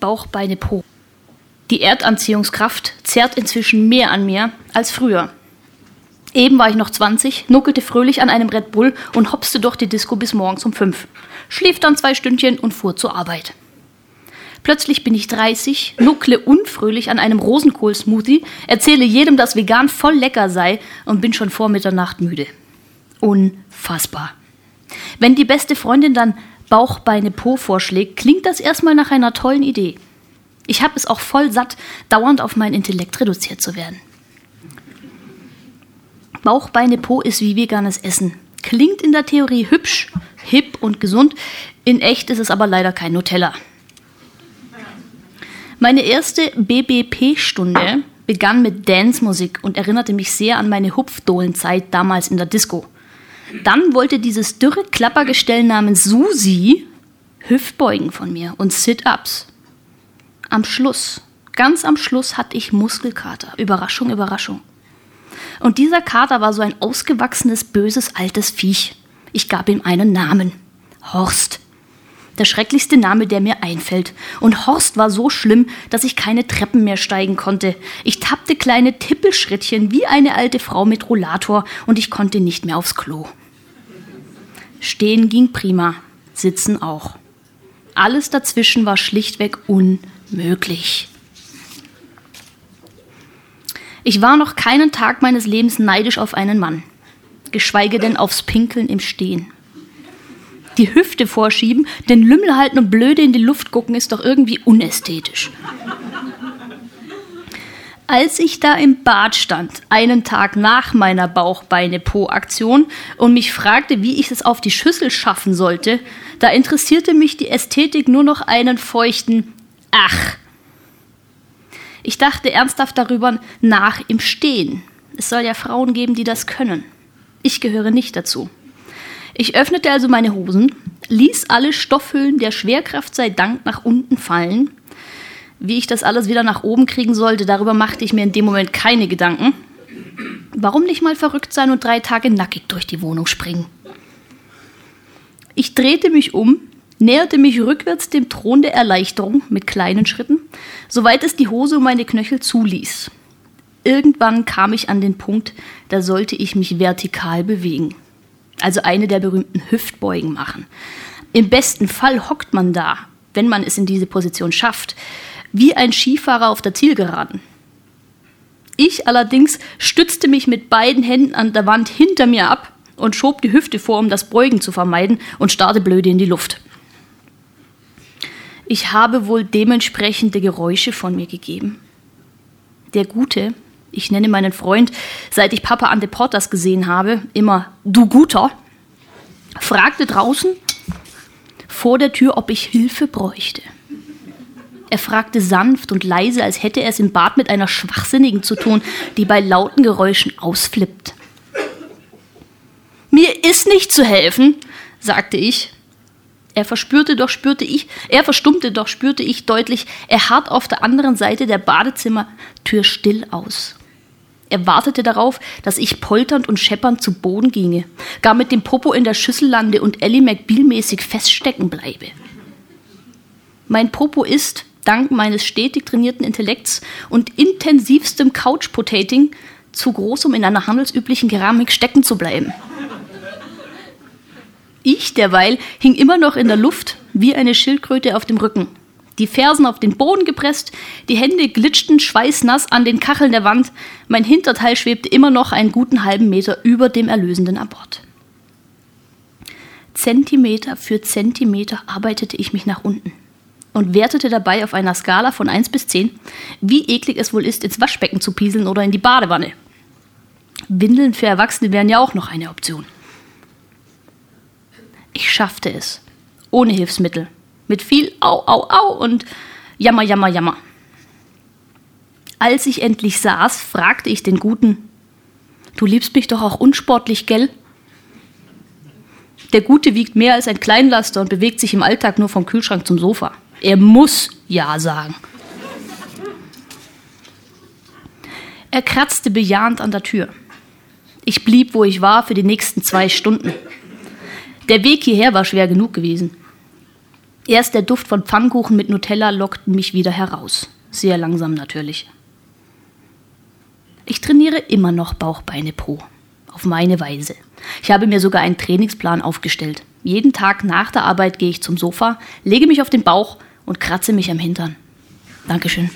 Bauch, Beine, Po. Die Erdanziehungskraft zerrt inzwischen mehr an mir als früher. Eben war ich noch 20, nuckelte fröhlich an einem Red Bull und hopste durch die Disco bis morgens um 5. Schlief dann zwei Stündchen und fuhr zur Arbeit. Plötzlich bin ich 30, nuckle unfröhlich an einem Rosenkohl-Smoothie, erzähle jedem, dass vegan voll lecker sei und bin schon vor Mitternacht müde. Unfassbar. Wenn die beste Freundin dann Bauch, Beine, Po vorschlägt, klingt das erstmal nach einer tollen Idee. Ich habe es auch voll satt, dauernd auf mein Intellekt reduziert zu werden. Bauch, Beine, Po ist wie veganes Essen. Klingt in der Theorie hübsch, hip und gesund, in echt ist es aber leider kein Nutella. Meine erste BBP-Stunde begann mit Dance-Musik und erinnerte mich sehr an meine Hupfdohlenzeit damals in der Disco. Dann wollte dieses dürre Klappergestell namens Susi Hüftbeugen von mir und Sit-Ups. Am Schluss, ganz am Schluss hatte ich Muskelkater. Überraschung, Überraschung. Und dieser Kater war so ein ausgewachsenes, böses, altes Viech. Ich gab ihm einen Namen. Horst. Der schrecklichste Name, der mir einfällt. Und Horst war so schlimm, dass ich keine Treppen mehr steigen konnte. Ich tappte kleine Tippelschrittchen wie eine alte Frau mit Rollator und ich konnte nicht mehr aufs Klo. Stehen ging prima, sitzen auch. Alles dazwischen war schlichtweg unmöglich. Ich war noch keinen Tag meines Lebens neidisch auf einen Mann, geschweige denn aufs Pinkeln im Stehen. Die Hüfte vorschieben, den Lümmel halten und blöde in die Luft gucken, ist doch irgendwie unästhetisch. Als ich da im Bad stand, einen Tag nach meiner Bauchbeine-Po-Aktion und mich fragte, wie ich es auf die Schüssel schaffen sollte, da interessierte mich die Ästhetik nur noch einen feuchten Ach. Ich dachte ernsthaft darüber nach im Stehen. Es soll ja Frauen geben, die das können. Ich gehöre nicht dazu. Ich öffnete also meine Hosen, ließ alle Stoffhüllen der Schwerkraft sei Dank nach unten fallen wie ich das alles wieder nach oben kriegen sollte, darüber machte ich mir in dem Moment keine Gedanken. Warum nicht mal verrückt sein und drei Tage nackig durch die Wohnung springen? Ich drehte mich um, näherte mich rückwärts dem Thron der Erleichterung mit kleinen Schritten, soweit es die Hose um meine Knöchel zuließ. Irgendwann kam ich an den Punkt, da sollte ich mich vertikal bewegen. Also eine der berühmten Hüftbeugen machen. Im besten Fall hockt man da, wenn man es in diese Position schafft wie ein Skifahrer auf der Zielgeraden. Ich allerdings stützte mich mit beiden Händen an der Wand hinter mir ab und schob die Hüfte vor, um das Beugen zu vermeiden und starrte blöde in die Luft. Ich habe wohl dementsprechende Geräusche von mir gegeben. Der Gute, ich nenne meinen Freund, seit ich Papa an Deportas gesehen habe, immer du Guter, fragte draußen vor der Tür, ob ich Hilfe bräuchte. Er fragte sanft und leise, als hätte er es im Bad mit einer Schwachsinnigen zu tun, die bei lauten Geräuschen ausflippt. Mir ist nicht zu helfen, sagte ich. Er verspürte doch, spürte ich, er verstummte doch, spürte ich deutlich, er harrt auf der anderen Seite der Badezimmertür still aus. Er wartete darauf, dass ich polternd und scheppernd zu Boden ginge, gar mit dem Popo in der Schüssel lande und Ellie McBeal-mäßig feststecken bleibe. Mein Popo ist, dank meines stetig trainierten Intellekts und intensivstem Couch-Potating zu groß, um in einer handelsüblichen Keramik stecken zu bleiben. Ich derweil hing immer noch in der Luft wie eine Schildkröte auf dem Rücken. Die Fersen auf den Boden gepresst, die Hände glitschten schweißnass an den Kacheln der Wand, mein Hinterteil schwebte immer noch einen guten halben Meter über dem erlösenden Abort. Zentimeter für Zentimeter arbeitete ich mich nach unten und wertete dabei auf einer Skala von 1 bis 10, wie eklig es wohl ist, ins Waschbecken zu pieseln oder in die Badewanne. Windeln für Erwachsene wären ja auch noch eine Option. Ich schaffte es. Ohne Hilfsmittel. Mit viel Au, Au, Au und Jammer, Jammer, Jammer. Als ich endlich saß, fragte ich den Guten, Du liebst mich doch auch unsportlich, gell? Der Gute wiegt mehr als ein Kleinlaster und bewegt sich im Alltag nur vom Kühlschrank zum Sofa. Er muss Ja sagen. Er kratzte bejahend an der Tür. Ich blieb, wo ich war, für die nächsten zwei Stunden. Der Weg hierher war schwer genug gewesen. Erst der Duft von Pfannkuchen mit Nutella lockt mich wieder heraus. Sehr langsam natürlich. Ich trainiere immer noch Bauch, Beine, Po. Auf meine Weise. Ich habe mir sogar einen Trainingsplan aufgestellt. Jeden Tag nach der Arbeit gehe ich zum Sofa, lege mich auf den Bauch und kratze mich am Hintern. Dankeschön.